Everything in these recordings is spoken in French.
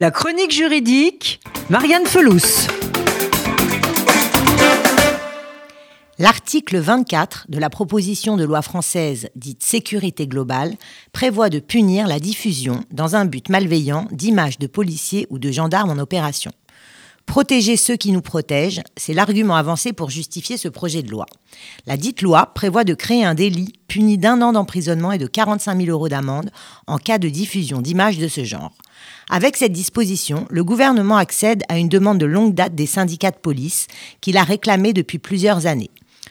La chronique juridique, Marianne Felous. L'article 24 de la proposition de loi française dite sécurité globale prévoit de punir la diffusion, dans un but malveillant, d'images de policiers ou de gendarmes en opération. Protéger ceux qui nous protègent, c'est l'argument avancé pour justifier ce projet de loi. La dite loi prévoit de créer un délit puni d'un an d'emprisonnement et de 45 000 euros d'amende en cas de diffusion d'images de ce genre. Avec cette disposition, le gouvernement accède à une demande de longue date des syndicats de police qu'il a réclamée depuis plusieurs années.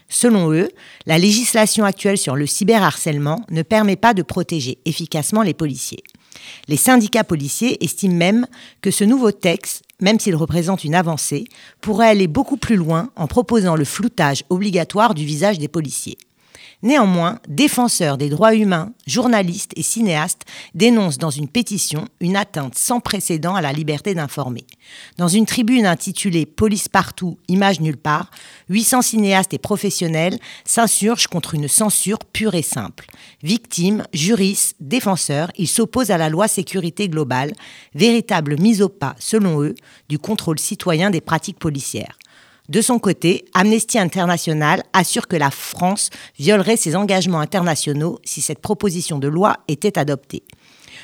Selon eux, la législation actuelle sur le cyberharcèlement ne permet pas de protéger efficacement les policiers. Les syndicats policiers estiment même que ce nouveau texte, même s'il représente une avancée, pourrait aller beaucoup plus loin en proposant le floutage obligatoire du visage des policiers. Néanmoins, défenseurs des droits humains, journalistes et cinéastes dénoncent dans une pétition une atteinte sans précédent à la liberté d'informer. Dans une tribune intitulée Police partout, images nulle part, 800 cinéastes et professionnels s'insurgent contre une censure pure et simple. Victimes, juristes, défenseurs, ils s'opposent à la loi sécurité globale, véritable mise au pas, selon eux, du contrôle citoyen des pratiques policières. De son côté, Amnesty International assure que la France violerait ses engagements internationaux si cette proposition de loi était adoptée.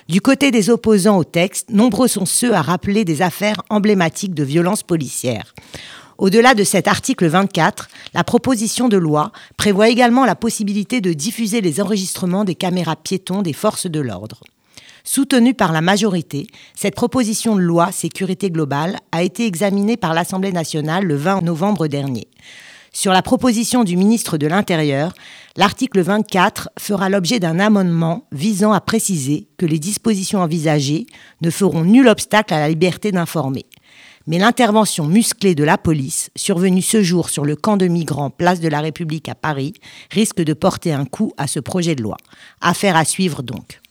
Du côté des opposants au texte, nombreux sont ceux à rappeler des affaires emblématiques de violences policières. Au-delà de cet article 24, la proposition de loi prévoit également la possibilité de diffuser les enregistrements des caméras piétons des forces de l'ordre. Soutenue par la majorité, cette proposition de loi sécurité globale a été examinée par l'Assemblée nationale le 20 novembre dernier. Sur la proposition du ministre de l'Intérieur, l'article 24 fera l'objet d'un amendement visant à préciser que les dispositions envisagées ne feront nul obstacle à la liberté d'informer. Mais l'intervention musclée de la police, survenue ce jour sur le camp de migrants Place de la République à Paris, risque de porter un coup à ce projet de loi. Affaire à suivre donc.